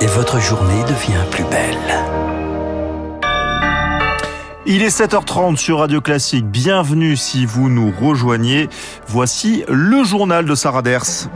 Et votre journée devient plus belle. Il est 7h30 sur Radio Classique. Bienvenue si vous nous rejoignez. Voici le journal de Sarah Ders.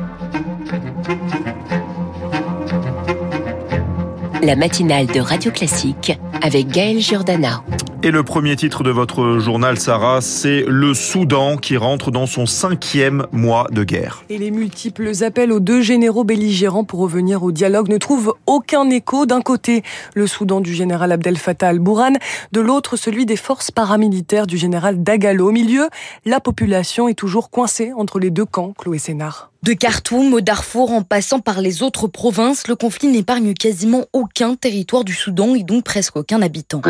La matinale de Radio Classique avec Gaël Giordana. Et le premier titre de votre journal, Sarah, c'est le Soudan qui rentre dans son cinquième mois de guerre. Et les multiples appels aux deux généraux belligérants pour revenir au dialogue ne trouvent aucun écho. D'un côté, le Soudan du général Abdel Fattah al-Bourhan, de l'autre, celui des forces paramilitaires du général Dagalo. Au milieu, la population est toujours coincée entre les deux camps, Chloé Sénard. De Khartoum au Darfour en passant par les autres provinces, le conflit n'épargne quasiment aucun territoire du Soudan et donc presque aucun habitant.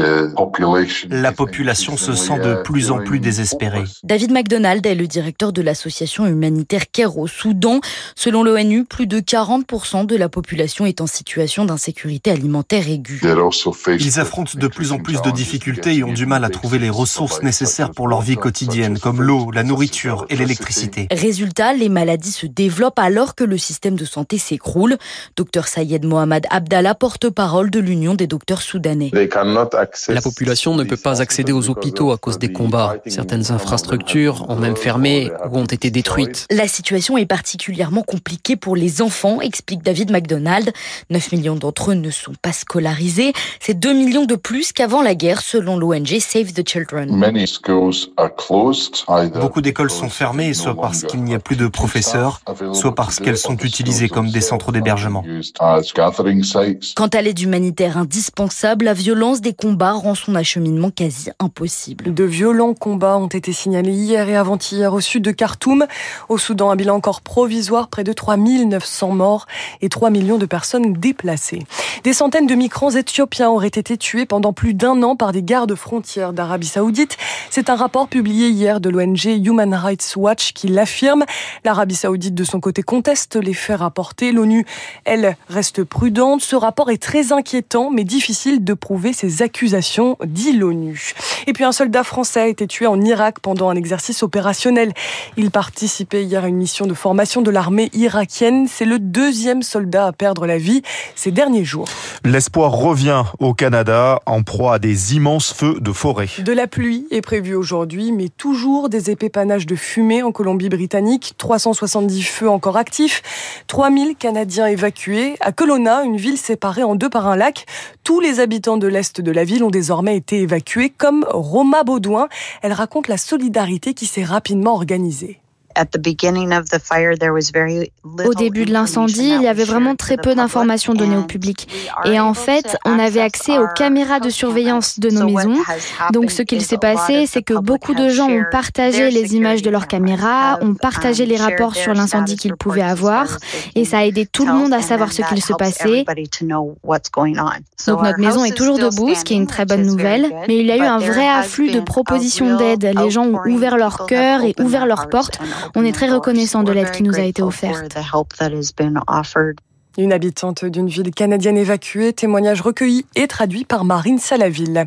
La population se sent de plus en plus désespérée. David McDonald est le directeur de l'association humanitaire CARE au Soudan. Selon l'ONU, plus de 40% de la population est en situation d'insécurité alimentaire aiguë. Ils affrontent de plus en plus de difficultés et ont du mal à trouver les ressources nécessaires pour leur vie quotidienne, comme l'eau, la nourriture et l'électricité. Résultat, les maladies se développe alors que le système de santé s'écroule. Docteur Sayed Mohamed Abdallah, porte-parole de l'Union des docteurs soudanais. La population ne peut pas accéder aux hôpitaux à cause des combats. Certaines infrastructures ont même fermé ou ont été détruites. La situation est particulièrement compliquée pour les enfants, explique David McDonald. 9 millions d'entre eux ne sont pas scolarisés. C'est 2 millions de plus qu'avant la guerre, selon l'ONG Save the Children. Beaucoup d'écoles sont fermées, soit parce qu'il n'y a plus de professeurs, soit parce qu'elles sont utilisées comme des centres d'hébergement. Quant à l'aide humanitaire indispensable, la violence des combats rend son acheminement quasi impossible. De violents combats ont été signalés hier et avant-hier au sud de Khartoum. Au Soudan, un bilan encore provisoire, près de 3900 morts et 3 millions de personnes déplacées. Des centaines de migrants éthiopiens auraient été tués pendant plus d'un an par des gardes frontières d'Arabie Saoudite. C'est un rapport publié hier de l'ONG Human Rights Watch qui l'affirme. L'Arabie Saoudite de son côté conteste les faits rapportés. L'ONU, elle, reste prudente. Ce rapport est très inquiétant, mais difficile de prouver ces accusations, dit l'ONU. Et puis un soldat français a été tué en Irak pendant un exercice opérationnel. Il participait hier à une mission de formation de l'armée irakienne. C'est le deuxième soldat à perdre la vie ces derniers jours. L'espoir revient au Canada en proie à des immenses feux de forêt. De la pluie est prévue aujourd'hui, mais toujours des épais panaches de fumée en Colombie-Britannique. 370 feux encore actifs, 3000 Canadiens évacués. À Kelowna, une ville séparée en deux par un lac, tous les habitants de l'est de la ville ont désormais été évacués, comme Roma Baudouin. Elle raconte la solidarité qui s'est rapidement organisée. Au début de l'incendie, il y avait vraiment très peu d'informations données au public. Et en fait, on avait accès aux caméras de surveillance de nos maisons. Donc ce qu'il s'est passé, c'est que beaucoup de gens ont partagé les images de leurs caméras, ont partagé les rapports sur l'incendie qu'ils pouvaient avoir. Et ça a aidé tout le monde à savoir ce qu'il se passait. Donc notre maison est toujours debout, ce qui est une très bonne nouvelle. Mais il y a eu un vrai afflux de propositions d'aide. Les gens ont ouvert leur cœur et ouvert leurs portes. On est très reconnaissant de l'aide qui nous a été offerte. Une habitante d'une ville canadienne évacuée, témoignage recueilli et traduit par Marine Salaville.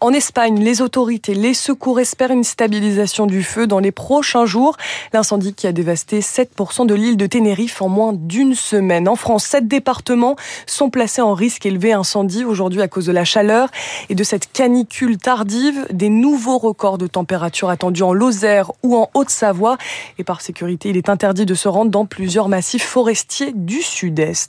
En Espagne, les autorités, les secours espèrent une stabilisation du feu dans les prochains jours. L'incendie qui a dévasté 7% de l'île de Tenerife en moins d'une semaine. En France, sept départements sont placés en risque élevé incendie aujourd'hui à cause de la chaleur et de cette canicule tardive. Des nouveaux records de température attendus en Lozère ou en Haute-Savoie. Et par sécurité, il est interdit de se rendre dans plusieurs massifs forestiers du sud-est.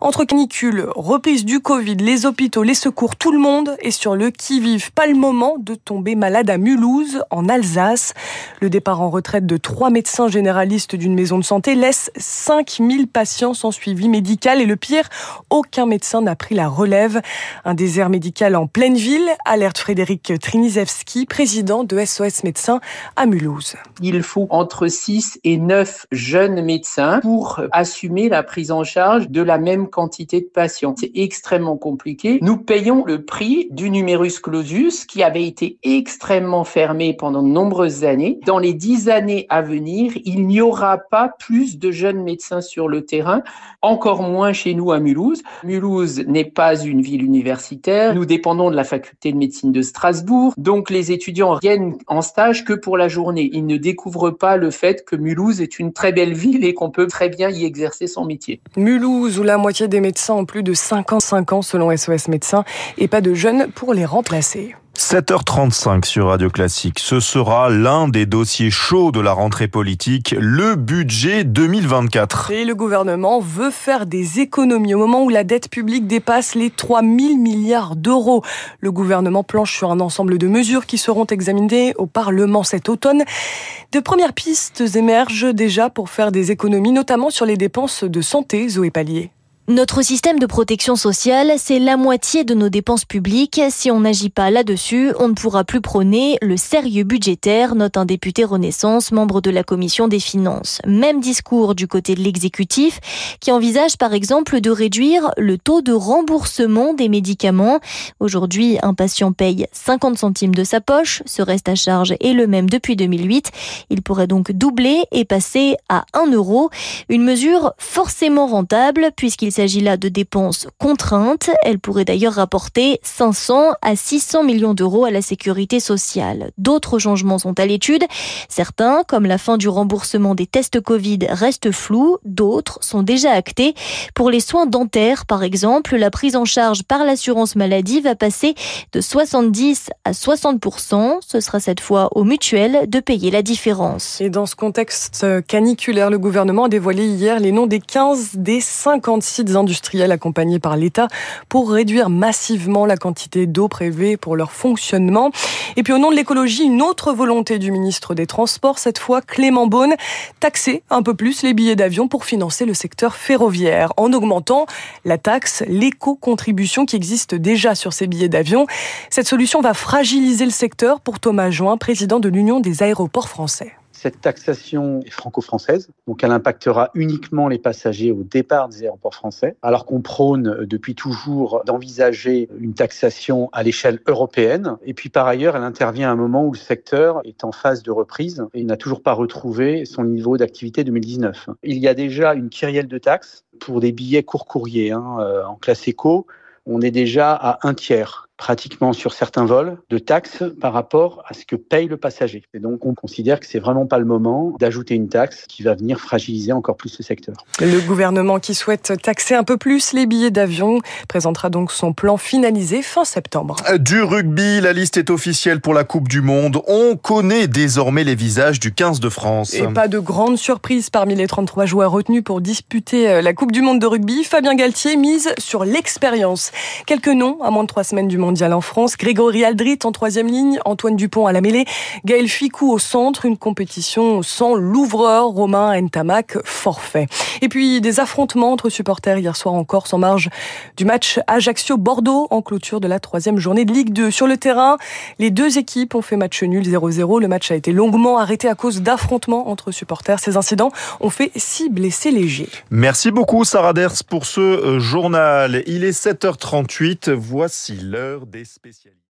Entre canicule, reprise du Covid, les hôpitaux, les secours, tout le monde est sur le qui-vive. Pas le moment de tomber malade à Mulhouse, en Alsace. Le départ en retraite de trois médecins généralistes d'une maison de santé laisse 5000 patients sans suivi médical. Et le pire, aucun médecin n'a pris la relève. Un désert médical en pleine ville, alerte Frédéric Trinizewski, président de SOS Médecins à Mulhouse. Il faut entre 6 et 9 jeunes médecins pour assumer la prise en charge de la même quantité de patients. C'est extrêmement compliqué. Nous payons le prix du numerus clausus qui avait été extrêmement fermé pendant de nombreuses années. Dans les dix années à venir, il n'y aura pas plus de jeunes médecins sur le terrain, encore moins chez nous à Mulhouse. Mulhouse n'est pas une ville universitaire. Nous dépendons de la faculté de médecine de Strasbourg. Donc les étudiants viennent en stage que pour la journée. Ils ne découvrent pas le fait que Mulhouse est une très belle ville et qu'on peut très bien y exercer son métier. Mulhouse Où la moitié des médecins ont plus de 55 ans selon SOS Médecins, et pas de jeunes pour les remplacer. 7h35 sur Radio Classique. Ce sera l'un des dossiers chauds de la rentrée politique, le budget 2024. Et le gouvernement veut faire des économies au moment où la dette publique dépasse les 3 000 milliards d'euros. Le gouvernement planche sur un ensemble de mesures qui seront examinées au Parlement cet automne. De premières pistes émergent déjà pour faire des économies, notamment sur les dépenses de santé, Zoé Pallier. Notre système de protection sociale, c'est la moitié de nos dépenses publiques. Si on n'agit pas là-dessus, on ne pourra plus prôner le sérieux budgétaire, note un député Renaissance, membre de la commission des finances. Même discours du côté de l'exécutif, qui envisage par exemple de réduire le taux de remboursement des médicaments. Aujourd'hui, un patient paye 50 centimes de sa poche, ce reste à charge est le même depuis 2008. Il pourrait donc doubler et passer à 1 euro. Une mesure forcément rentable puisqu'il il s'agit là de dépenses contraintes. Elles pourraient d'ailleurs rapporter 500 à 600 millions d'euros à la sécurité sociale. D'autres changements sont à l'étude. Certains, comme la fin du remboursement des tests Covid, restent flous. D'autres sont déjà actés. Pour les soins dentaires, par exemple, la prise en charge par l'assurance maladie va passer de 70 à 60 Ce sera cette fois aux mutuelles de payer la différence. Et dans ce contexte caniculaire, le gouvernement a dévoilé hier les noms des 15 des 56 industriels accompagnés par l'État pour réduire massivement la quantité d'eau prévue pour leur fonctionnement. Et puis au nom de l'écologie, une autre volonté du ministre des Transports, cette fois Clément Beaune, taxer un peu plus les billets d'avion pour financer le secteur ferroviaire en augmentant la taxe, l'éco-contribution qui existe déjà sur ces billets d'avion. Cette solution va fragiliser le secteur pour Thomas Join, président de l'Union des aéroports français. Cette taxation est franco-française, donc elle impactera uniquement les passagers au départ des aéroports français, alors qu'on prône euh, depuis toujours d'envisager une taxation à l'échelle européenne. Et puis par ailleurs, elle intervient à un moment où le secteur est en phase de reprise et n'a toujours pas retrouvé son niveau d'activité 2019. Il y a déjà une kyrielle de taxes pour des billets court courrier hein, euh, en classe éco. On est déjà à un tiers pratiquement sur certains vols de taxes par rapport à ce que paye le passager. Et donc on considère que c'est vraiment pas le moment d'ajouter une taxe qui va venir fragiliser encore plus ce secteur. Le gouvernement qui souhaite taxer un peu plus les billets d'avion présentera donc son plan finalisé fin septembre. Du rugby, la liste est officielle pour la Coupe du Monde. On connaît désormais les visages du 15 de France. Et pas de grande surprise parmi les 33 joueurs retenus pour disputer euh, la Coupe du Monde de rugby. Fabien Galtier mise sur l'expérience. Quelques noms à moins de trois semaines du monde en France. Grégory Aldrit en troisième ligne, Antoine Dupont à la mêlée, Gaël Ficou au centre, une compétition sans l'ouvreur Romain Ntamak forfait. Et puis des affrontements entre supporters hier soir en Corse en marge du match Ajaccio-Bordeaux en clôture de la troisième journée de Ligue 2. Sur le terrain, les deux équipes ont fait match nul 0-0. Le match a été longuement arrêté à cause d'affrontements entre supporters. Ces incidents ont fait six blessés légers. Merci beaucoup Sarah Ders pour ce euh, journal. Il est 7h38. Voici l'heure des spécialistes.